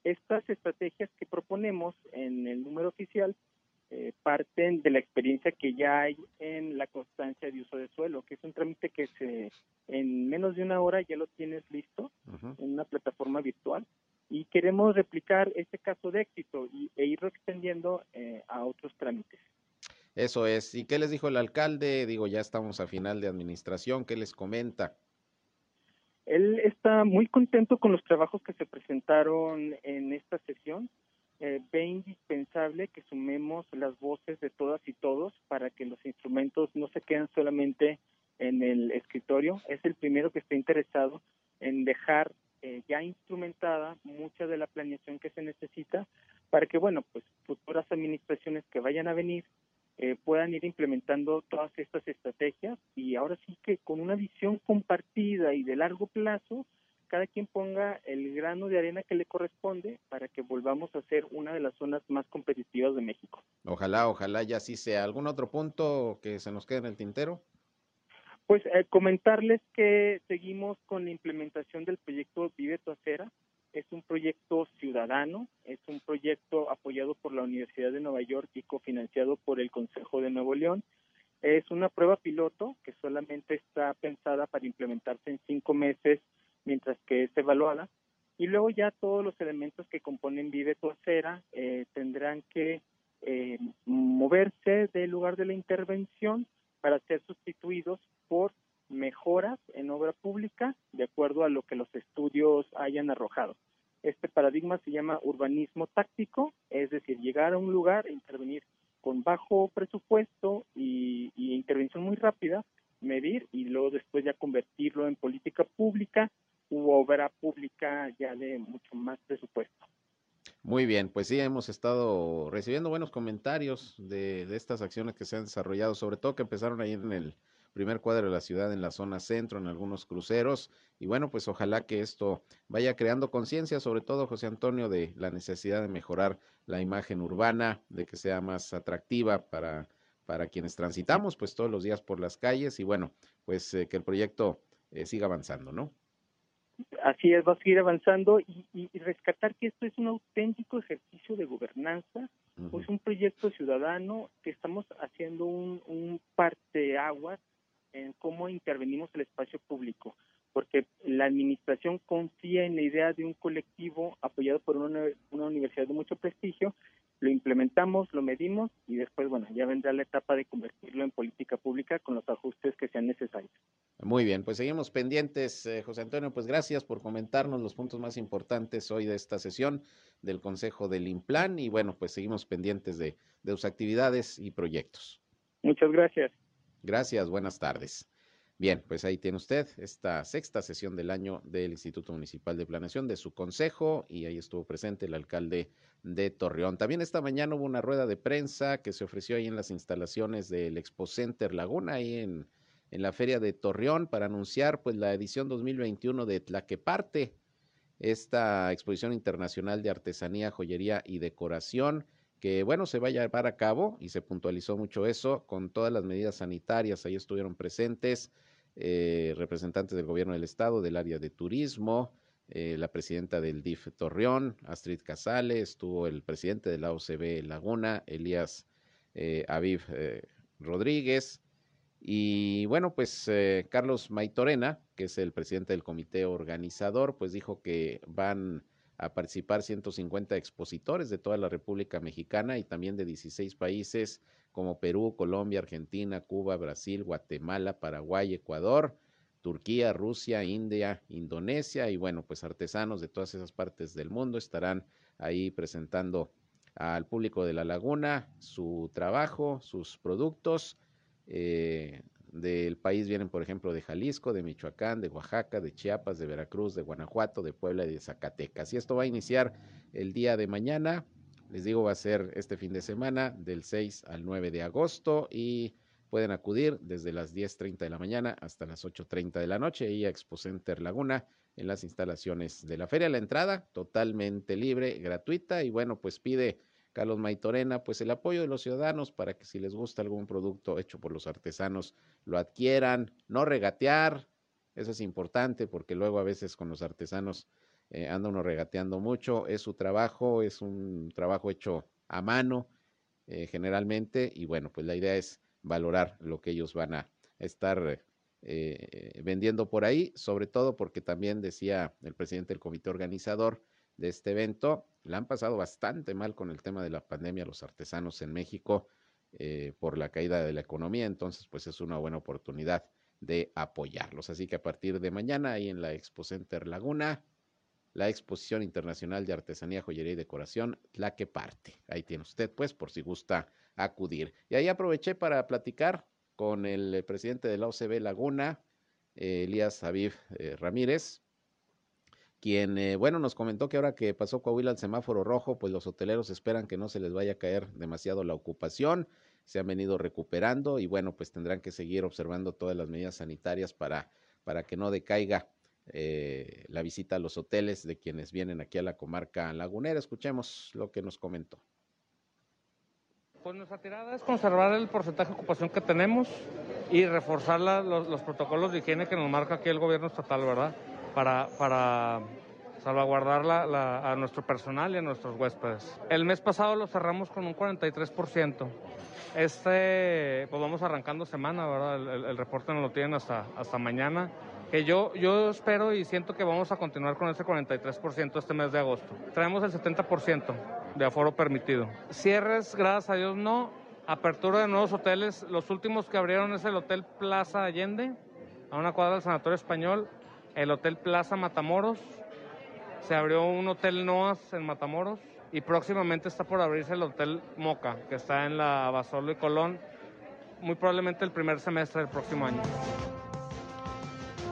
estas estrategias que proponemos en el número oficial eh, parten de la experiencia que ya hay en la constancia de uso de suelo, que es un trámite que se en menos de una hora ya lo tienes listo en una plataforma virtual y queremos replicar este caso de éxito y, e irlo extendiendo eh, a otros trámites. Eso es. ¿Y qué les dijo el alcalde? Digo, ya estamos a final de administración. ¿Qué les comenta? Él está muy contento con los trabajos que se presentaron en esta sesión. Eh, ve indispensable que sumemos las voces de todas y todos para que los instrumentos no se queden solamente en el escritorio. Es el primero que está interesado en dejar eh, ya instrumentada mucha de la planeación que se necesita para que, bueno, pues futuras administraciones que vayan a venir eh, puedan ir implementando todas estas estrategias y ahora sí que con una visión compartida y de largo plazo, cada quien ponga el grano de arena que le corresponde para que volvamos a ser una de las zonas más competitivas de México. Ojalá, ojalá ya sí sea. ¿Algún otro punto que se nos quede en el tintero? Pues eh, comentarles que seguimos con la implementación del proyecto Vive tu Acera. Es un proyecto ciudadano, es un proyecto apoyado por la Universidad de Nueva York y cofinanciado por el Consejo de Nuevo León. Es una prueba piloto que solamente está pensada para implementarse en cinco meses mientras que es evaluada. Y luego ya todos los elementos que componen Vive tu Acera eh, tendrán que eh, moverse del lugar de la intervención para ser sustituidos por mejoras en obra pública de acuerdo a lo que los estudios hayan arrojado. Este paradigma se llama urbanismo táctico, es decir, llegar a un lugar intervenir con bajo presupuesto y intervención muy rápida, medir y luego después ya convertirlo en política pública u obra pública ya de mucho más presupuesto. Muy bien, pues sí, hemos estado recibiendo buenos comentarios de, de, estas acciones que se han desarrollado, sobre todo que empezaron ahí en el primer cuadro de la ciudad, en la zona centro, en algunos cruceros. Y bueno, pues ojalá que esto vaya creando conciencia, sobre todo, José Antonio, de la necesidad de mejorar la imagen urbana, de que sea más atractiva para, para quienes transitamos, pues todos los días por las calles. Y bueno, pues eh, que el proyecto eh, siga avanzando, ¿no? Así es, va a seguir avanzando y, y, rescatar que esto es un auténtico ejercicio de gobernanza, uh -huh. es un proyecto ciudadano que estamos haciendo un, un parteaguas en cómo intervenimos el espacio público, porque la administración confía en la idea de un colectivo apoyado por una, una universidad de mucho prestigio, lo implementamos, lo medimos y después, bueno, ya vendrá la etapa de convertirlo en política pública con los ajustes que sean necesarios. Muy bien, pues seguimos pendientes, eh, José Antonio, pues gracias por comentarnos los puntos más importantes hoy de esta sesión del Consejo del Implan y bueno, pues seguimos pendientes de, de sus actividades y proyectos. Muchas gracias. Gracias, buenas tardes. Bien, pues ahí tiene usted esta sexta sesión del año del Instituto Municipal de Planeación de su consejo y ahí estuvo presente el alcalde de Torreón. También esta mañana hubo una rueda de prensa que se ofreció ahí en las instalaciones del Expo Center Laguna, ahí en, en la feria de Torreón, para anunciar pues la edición 2021 de Tlaqueparte, esta exposición internacional de artesanía, joyería y decoración que bueno, se va a llevar a cabo y se puntualizó mucho eso con todas las medidas sanitarias. Ahí estuvieron presentes eh, representantes del gobierno del estado, del área de turismo, eh, la presidenta del DIF Torreón, Astrid Casale, estuvo el presidente de la OCB Laguna, Elías eh, Aviv Rodríguez, y bueno, pues Carlos Maitorena, que es el presidente del comité organizador, pues dijo que van a participar 150 expositores de toda la República Mexicana y también de 16 países como Perú, Colombia, Argentina, Cuba, Brasil, Guatemala, Paraguay, Ecuador, Turquía, Rusia, India, Indonesia y bueno, pues artesanos de todas esas partes del mundo estarán ahí presentando al público de la laguna su trabajo, sus productos. Eh, del país vienen, por ejemplo, de Jalisco, de Michoacán, de Oaxaca, de Chiapas, de Veracruz, de Guanajuato, de Puebla y de Zacatecas. Y esto va a iniciar el día de mañana. Les digo, va a ser este fin de semana, del 6 al 9 de agosto, y pueden acudir desde las 10.30 de la mañana hasta las 8.30 de la noche y a Expo Center Laguna en las instalaciones de la feria. La entrada totalmente libre, gratuita, y bueno, pues pide Carlos Maitorena, pues el apoyo de los ciudadanos para que si les gusta algún producto hecho por los artesanos lo adquieran, no regatear, Eso es importante porque luego a veces con los artesanos eh, anda uno regateando mucho. Es su trabajo, es un trabajo hecho a mano eh, generalmente y bueno, pues la idea es valorar lo que ellos van a estar eh, vendiendo por ahí, sobre todo porque también decía el presidente del comité organizador de este evento, la han pasado bastante mal con el tema de la pandemia los artesanos en México por la caída de la economía, entonces pues es una buena oportunidad de apoyarlos. Así que a partir de mañana ahí en la Expo Center Laguna, la Exposición Internacional de Artesanía, Joyería y Decoración, la que parte. Ahí tiene usted pues por si gusta acudir. Y ahí aproveché para platicar con el presidente de la OCB Laguna, eh, Elías Aviv eh, Ramírez, quien, eh, bueno, nos comentó que ahora que pasó Coahuila al semáforo rojo, pues los hoteleros esperan que no se les vaya a caer demasiado la ocupación, se han venido recuperando y bueno, pues tendrán que seguir observando todas las medidas sanitarias para, para que no decaiga la visita a los hoteles de quienes vienen aquí a la comarca lagunera. Escuchemos lo que nos comentó. Pues nuestra tirada es conservar el porcentaje de ocupación que tenemos y reforzar los, protocolos de higiene que nos marca aquí el gobierno estatal, ¿verdad? Para, para salvaguardar a nuestro personal y a nuestros huéspedes. El mes pasado lo cerramos con un 43%. Este, pues vamos arrancando semana, ¿verdad? El, el reporte no lo tienen hasta, hasta mañana que yo, yo espero y siento que vamos a continuar con ese 43% este mes de agosto. Traemos el 70% de aforo permitido. Cierres, gracias a Dios, no. Apertura de nuevos hoteles. Los últimos que abrieron es el Hotel Plaza Allende, a una cuadra del Sanatorio Español, el Hotel Plaza Matamoros, se abrió un Hotel Noas en Matamoros y próximamente está por abrirse el Hotel Moca, que está en la Basolo y Colón, muy probablemente el primer semestre del próximo año.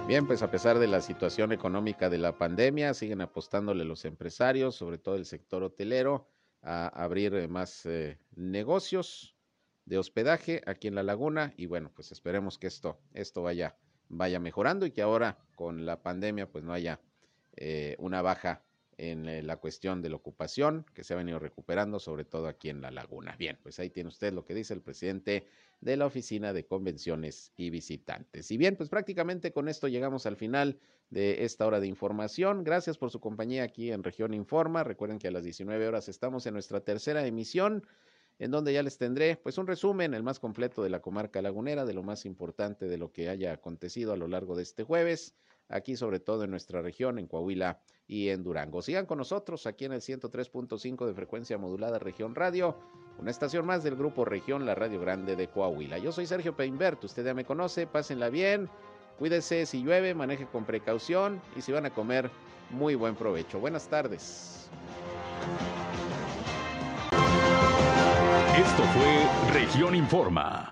Bien, pues a pesar de la situación económica de la pandemia, siguen apostándole los empresarios, sobre todo el sector hotelero, a abrir eh, más eh, negocios de hospedaje aquí en la laguna. Y bueno, pues esperemos que esto, esto vaya, vaya mejorando y que ahora con la pandemia pues no haya eh, una baja en eh, la cuestión de la ocupación que se ha venido recuperando, sobre todo aquí en la laguna. Bien, pues ahí tiene usted lo que dice el presidente de la Oficina de Convenciones y Visitantes. Y bien, pues prácticamente con esto llegamos al final de esta hora de información. Gracias por su compañía aquí en Región Informa. Recuerden que a las 19 horas estamos en nuestra tercera emisión en donde ya les tendré pues un resumen, el más completo de la comarca lagunera, de lo más importante de lo que haya acontecido a lo largo de este jueves aquí sobre todo en nuestra región, en Coahuila y en Durango. Sigan con nosotros aquí en el 103.5 de frecuencia modulada Región Radio, una estación más del grupo Región, la Radio Grande de Coahuila. Yo soy Sergio Peinbert, usted ya me conoce, pásenla bien, cuídese si llueve, maneje con precaución y si van a comer, muy buen provecho. Buenas tardes. Esto fue Región Informa.